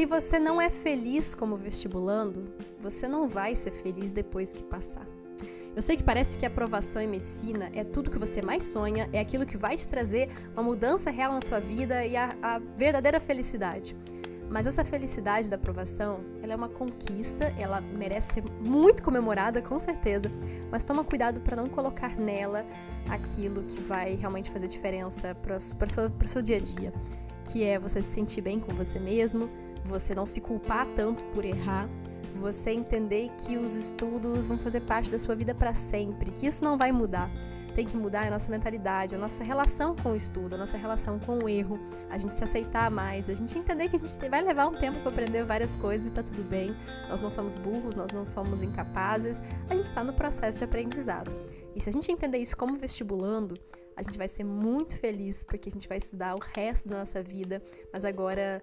Se você não é feliz como vestibulando, você não vai ser feliz depois que passar. Eu sei que parece que a aprovação em medicina é tudo que você mais sonha, é aquilo que vai te trazer uma mudança real na sua vida e a, a verdadeira felicidade. Mas essa felicidade da aprovação, ela é uma conquista, ela merece ser muito comemorada, com certeza, mas toma cuidado para não colocar nela aquilo que vai realmente fazer diferença para o seu, seu dia a dia, que é você se sentir bem com você mesmo, você não se culpar tanto por errar, você entender que os estudos vão fazer parte da sua vida para sempre, que isso não vai mudar. Tem que mudar a nossa mentalidade, a nossa relação com o estudo, a nossa relação com o erro, a gente se aceitar mais, a gente entender que a gente vai levar um tempo para aprender várias coisas e tá tudo bem. Nós não somos burros, nós não somos incapazes, a gente está no processo de aprendizado. E se a gente entender isso como vestibulando, a gente vai ser muito feliz porque a gente vai estudar o resto da nossa vida, mas agora